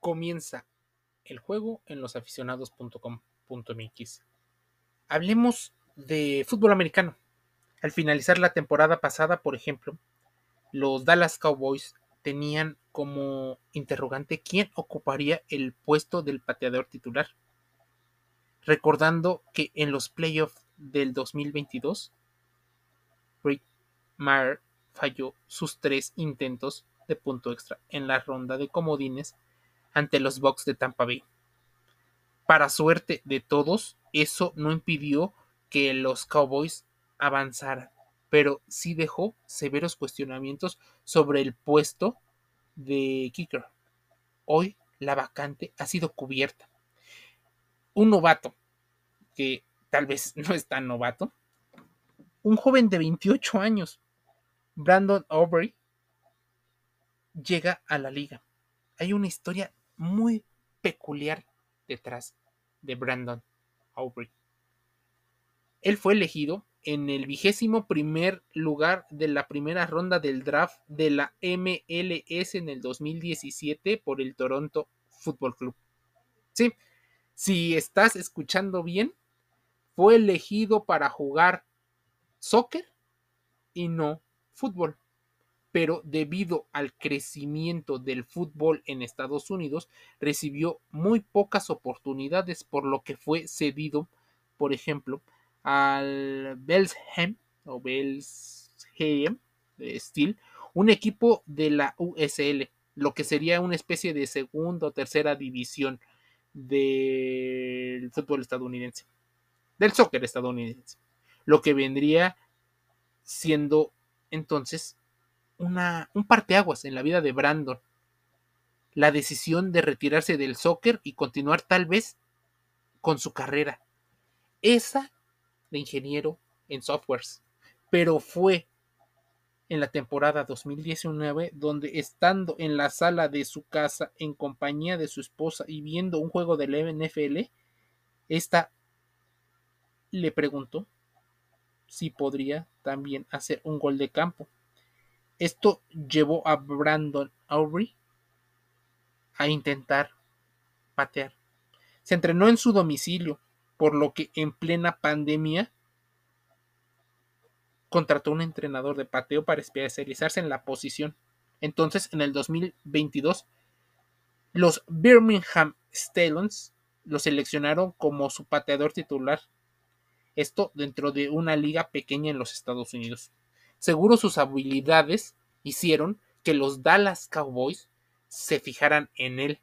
comienza el juego en losaficionados.com.mx. Hablemos de fútbol americano. Al finalizar la temporada pasada, por ejemplo, los Dallas Cowboys tenían como interrogante quién ocuparía el puesto del pateador titular. Recordando que en los playoffs del 2022, Rick Maher falló sus tres intentos de punto extra en la ronda de comodines ante los Bucks de Tampa Bay. Para suerte de todos, eso no impidió que los Cowboys avanzaran, pero sí dejó severos cuestionamientos sobre el puesto de kicker. Hoy la vacante ha sido cubierta. Un novato, que tal vez no es tan novato, un joven de 28 años, Brandon Aubrey, llega a la liga. Hay una historia muy peculiar detrás de Brandon Aubrey. Él fue elegido en el vigésimo primer lugar de la primera ronda del draft de la MLS en el 2017 por el Toronto Football Club. Sí, si estás escuchando bien, fue elegido para jugar soccer y no fútbol pero debido al crecimiento del fútbol en Estados Unidos, recibió muy pocas oportunidades, por lo que fue cedido, por ejemplo, al Belsham o Steel, un equipo de la USL, lo que sería una especie de segunda o tercera división del fútbol estadounidense, del soccer estadounidense, lo que vendría siendo entonces una, un parteaguas en la vida de Brandon. La decisión de retirarse del soccer y continuar tal vez con su carrera. Esa de ingeniero en softwares. Pero fue en la temporada 2019 donde estando en la sala de su casa en compañía de su esposa y viendo un juego del NFL, esta le preguntó si podría también hacer un gol de campo. Esto llevó a Brandon Aubrey a intentar patear. Se entrenó en su domicilio, por lo que en plena pandemia contrató un entrenador de pateo para especializarse en la posición. Entonces, en el 2022, los Birmingham Stallions lo seleccionaron como su pateador titular. Esto dentro de una liga pequeña en los Estados Unidos. Seguro sus habilidades hicieron que los Dallas Cowboys se fijaran en él.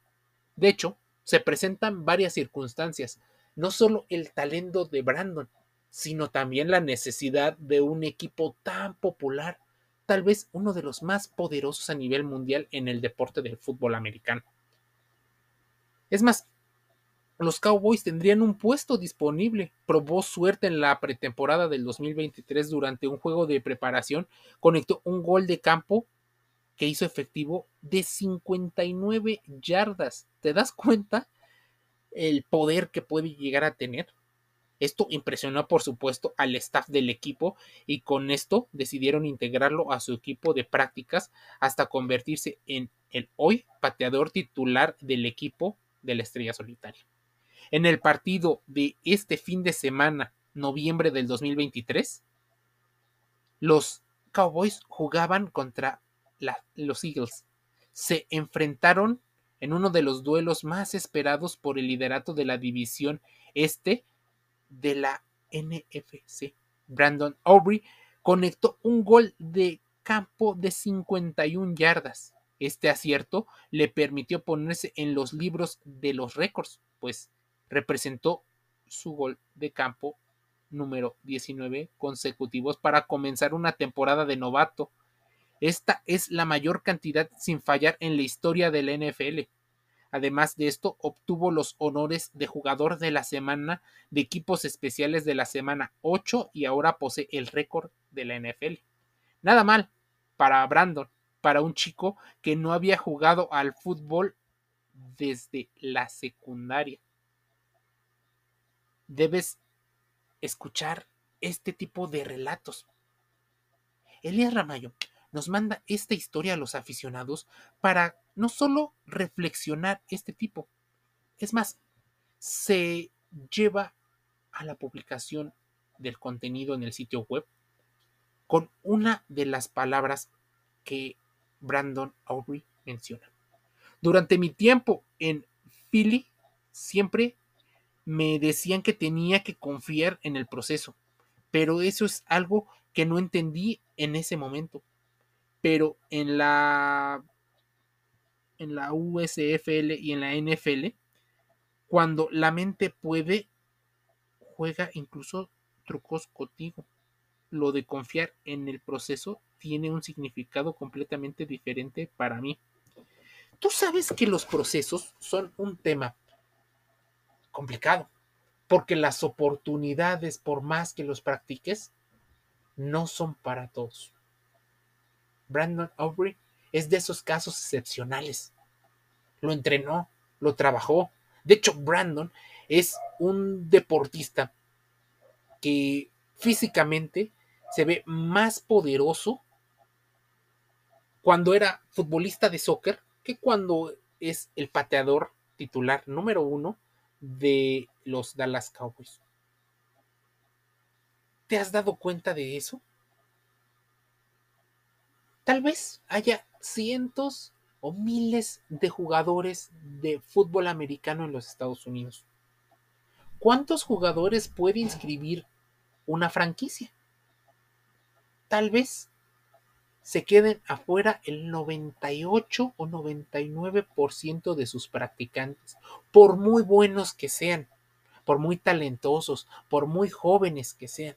De hecho, se presentan varias circunstancias, no solo el talento de Brandon, sino también la necesidad de un equipo tan popular, tal vez uno de los más poderosos a nivel mundial en el deporte del fútbol americano. Es más, los Cowboys tendrían un puesto disponible. Probó suerte en la pretemporada del 2023 durante un juego de preparación. Conectó un gol de campo que hizo efectivo de 59 yardas. ¿Te das cuenta el poder que puede llegar a tener? Esto impresionó, por supuesto, al staff del equipo y con esto decidieron integrarlo a su equipo de prácticas hasta convertirse en el hoy pateador titular del equipo de la estrella solitaria. En el partido de este fin de semana, noviembre del 2023, los Cowboys jugaban contra los Eagles. Se enfrentaron en uno de los duelos más esperados por el liderato de la división este de la NFC. Brandon Aubrey conectó un gol de campo de 51 yardas. Este acierto le permitió ponerse en los libros de los récords, pues representó su gol de campo número 19 consecutivos para comenzar una temporada de novato. Esta es la mayor cantidad sin fallar en la historia de la NFL. Además de esto, obtuvo los honores de jugador de la semana de equipos especiales de la semana 8 y ahora posee el récord de la NFL. Nada mal para Brandon, para un chico que no había jugado al fútbol desde la secundaria debes escuchar este tipo de relatos. Elías Ramayo nos manda esta historia a los aficionados para no solo reflexionar este tipo, es más, se lleva a la publicación del contenido en el sitio web con una de las palabras que Brandon Aubrey menciona. Durante mi tiempo en Philly, siempre me decían que tenía que confiar en el proceso, pero eso es algo que no entendí en ese momento. Pero en la en la USFL y en la NFL, cuando la mente puede, juega incluso trucos contigo. Lo de confiar en el proceso tiene un significado completamente diferente para mí. Tú sabes que los procesos son un tema complicado, porque las oportunidades, por más que los practiques, no son para todos. Brandon Aubrey es de esos casos excepcionales. Lo entrenó, lo trabajó. De hecho, Brandon es un deportista que físicamente se ve más poderoso cuando era futbolista de soccer que cuando es el pateador titular número uno de los Dallas Cowboys. ¿Te has dado cuenta de eso? Tal vez haya cientos o miles de jugadores de fútbol americano en los Estados Unidos. ¿Cuántos jugadores puede inscribir una franquicia? Tal vez se queden afuera el 98 o 99% de sus practicantes, por muy buenos que sean, por muy talentosos, por muy jóvenes que sean.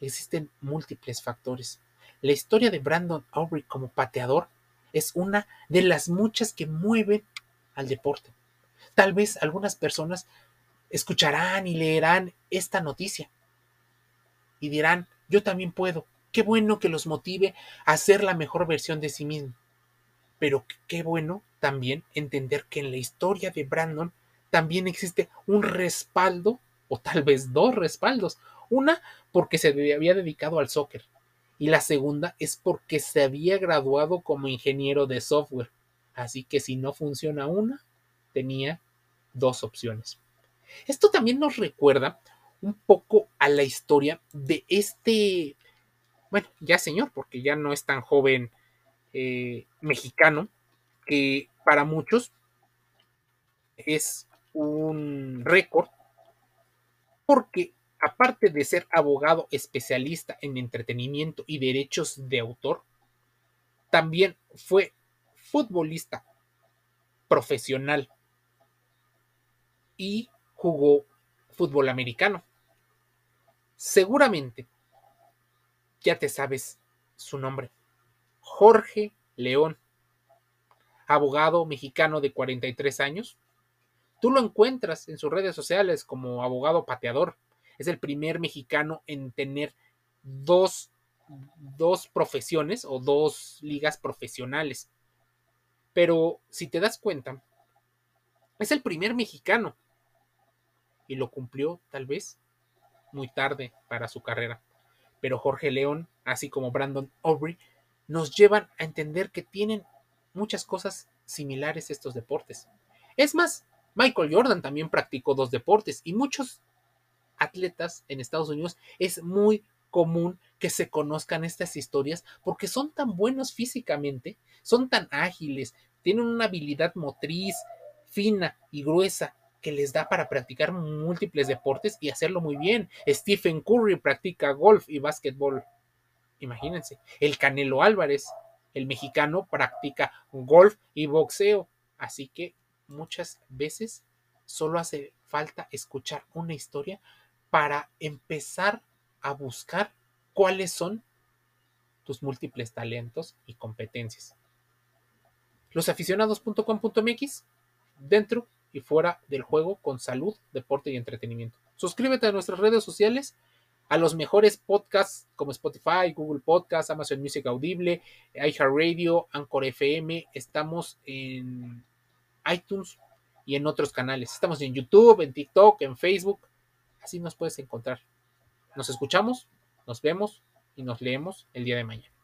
Existen múltiples factores. La historia de Brandon Aubrey como pateador es una de las muchas que mueven al deporte. Tal vez algunas personas escucharán y leerán esta noticia y dirán, yo también puedo. Qué bueno que los motive a ser la mejor versión de sí mismo. Pero qué bueno también entender que en la historia de Brandon también existe un respaldo, o tal vez dos respaldos. Una porque se había dedicado al soccer y la segunda es porque se había graduado como ingeniero de software. Así que si no funciona una, tenía dos opciones. Esto también nos recuerda un poco a la historia de este, bueno, ya señor, porque ya no es tan joven eh, mexicano, que para muchos es un récord, porque aparte de ser abogado especialista en entretenimiento y derechos de autor, también fue futbolista profesional y jugó fútbol americano. Seguramente ya te sabes su nombre. Jorge León, abogado mexicano de 43 años. Tú lo encuentras en sus redes sociales como abogado pateador es el primer mexicano en tener dos, dos profesiones o dos ligas profesionales. Pero si te das cuenta, es el primer mexicano. Y lo cumplió tal vez muy tarde para su carrera. Pero Jorge León, así como Brandon Aubrey, nos llevan a entender que tienen muchas cosas similares estos deportes. Es más, Michael Jordan también practicó dos deportes y muchos atletas en Estados Unidos es muy común que se conozcan estas historias porque son tan buenos físicamente, son tan ágiles, tienen una habilidad motriz fina y gruesa que les da para practicar múltiples deportes y hacerlo muy bien. Stephen Curry practica golf y básquetbol. Imagínense, el Canelo Álvarez, el mexicano, practica golf y boxeo. Así que muchas veces solo hace falta escuchar una historia para empezar a buscar cuáles son tus múltiples talentos y competencias. Losaficionados.com.mx, dentro y fuera del juego con salud, deporte y entretenimiento. Suscríbete a nuestras redes sociales, a los mejores podcasts como Spotify, Google Podcasts, Amazon Music Audible, iHeartRadio, Anchor FM. Estamos en iTunes y en otros canales. Estamos en YouTube, en TikTok, en Facebook. Así nos puedes encontrar. Nos escuchamos, nos vemos y nos leemos el día de mañana.